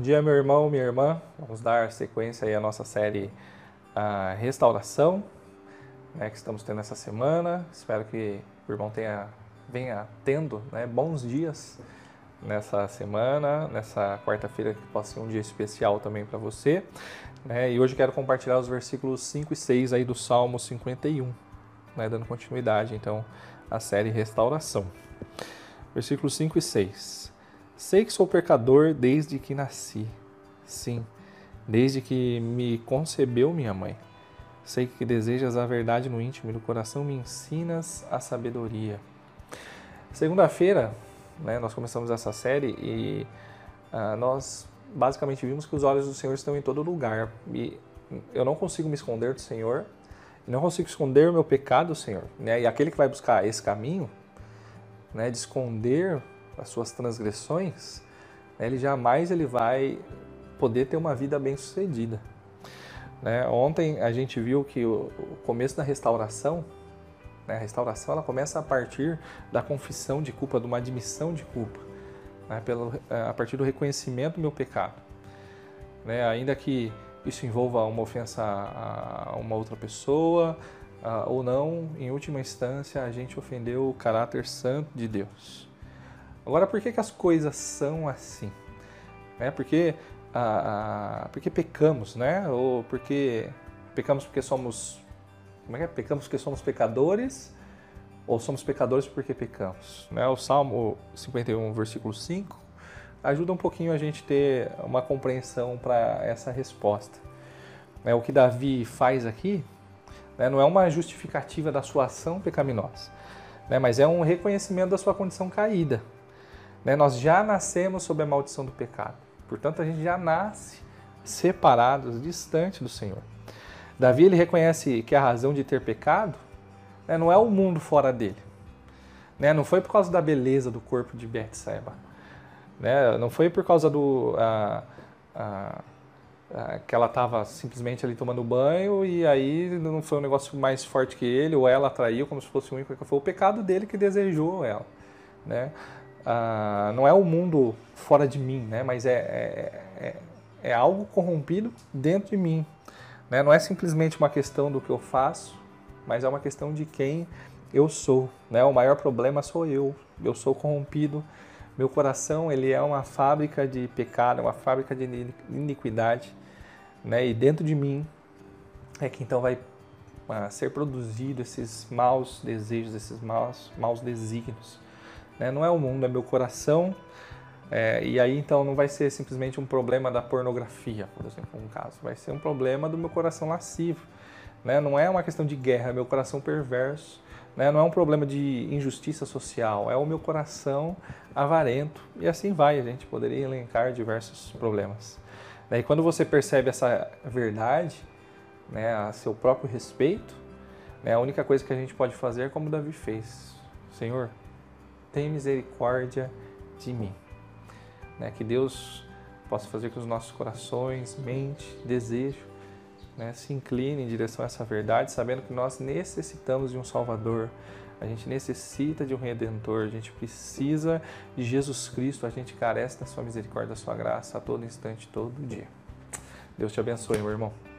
dia, meu irmão, minha irmã. Vamos dar sequência aí à nossa série a Restauração, né, que estamos tendo essa semana. Espero que o irmão tenha, venha tendo né, bons dias nessa semana, nessa quarta-feira, que possa ser um dia especial também para você. Né, e hoje quero compartilhar os versículos 5 e 6 aí do Salmo 51, né, dando continuidade então à série Restauração. Versículos 5 e 6. Sei que sou pecador desde que nasci. Sim, desde que me concebeu minha mãe. Sei que desejas a verdade no íntimo e no coração me ensinas a sabedoria. Segunda-feira, né, nós começamos essa série e uh, nós basicamente vimos que os olhos do Senhor estão em todo lugar. E eu não consigo me esconder do Senhor, não consigo esconder o meu pecado do Senhor. Né? E aquele que vai buscar esse caminho, né, de esconder as suas transgressões, né, ele jamais ele vai poder ter uma vida bem sucedida. Né? Ontem a gente viu que o, começo da restauração, né, a restauração ela começa a partir da confissão de culpa, de uma admissão de culpa, né, pelo, é, a partir do reconhecimento do meu pecado. Né? Ainda que isso envolva uma ofensa a uma outra pessoa, ou não, em última instância, a gente ofendeu o caráter santo de Deus. Agora, por que, que as coisas são assim? É porque, ah, porque pecamos, né? Ou porque pecamos porque somos. Como é que é? Pecamos porque somos pecadores? Ou somos pecadores porque pecamos? Né? O Salmo 51, versículo 5, ajuda um pouquinho a gente ter uma compreensão para essa resposta. É, o que Davi faz aqui né, não é uma justificativa da sua ação pecaminosa, né, mas é um reconhecimento da sua condição caída. Né? Nós já nascemos sob a maldição do pecado. Portanto, a gente já nasce separados, distante do Senhor. Davi ele reconhece que a razão de ter pecado né, não é o mundo fora dele. Né? Não foi por causa da beleza do corpo de Betseba. Né? Não foi por causa do que ela estava simplesmente ali tomando banho e aí não foi um negócio mais forte que ele ou ela atraiu como se fosse um foi o pecado dele que desejou ela, né? Ah, não é o mundo fora de mim, né? mas é, é, é, é algo corrompido dentro de mim. Né? Não é simplesmente uma questão do que eu faço, mas é uma questão de quem eu sou. Né? O maior problema sou eu. Eu sou corrompido. Meu coração ele é uma fábrica de pecado, é uma fábrica de iniquidade. Né? E dentro de mim é que então vai ah, ser produzido esses maus desejos, esses maus, maus desígnios. Né? Não é o mundo, é meu coração. É, e aí então não vai ser simplesmente um problema da pornografia, por exemplo, um caso. Vai ser um problema do meu coração lascivo. Né? Não é uma questão de guerra, é meu coração perverso. Né? Não é um problema de injustiça social, é o meu coração avarento. E assim vai, a gente poderia elencar diversos problemas. Daí quando você percebe essa verdade, né, a seu próprio respeito, né, a única coisa que a gente pode fazer é como Davi fez. Senhor, tem misericórdia de mim. Né? Que Deus possa fazer que os nossos corações, mente, desejo, né, se inclinem em direção a essa verdade, sabendo que nós necessitamos de um Salvador, a gente necessita de um Redentor, a gente precisa de Jesus Cristo, a gente carece da Sua misericórdia, da Sua graça a todo instante, todo dia. Deus te abençoe, meu irmão.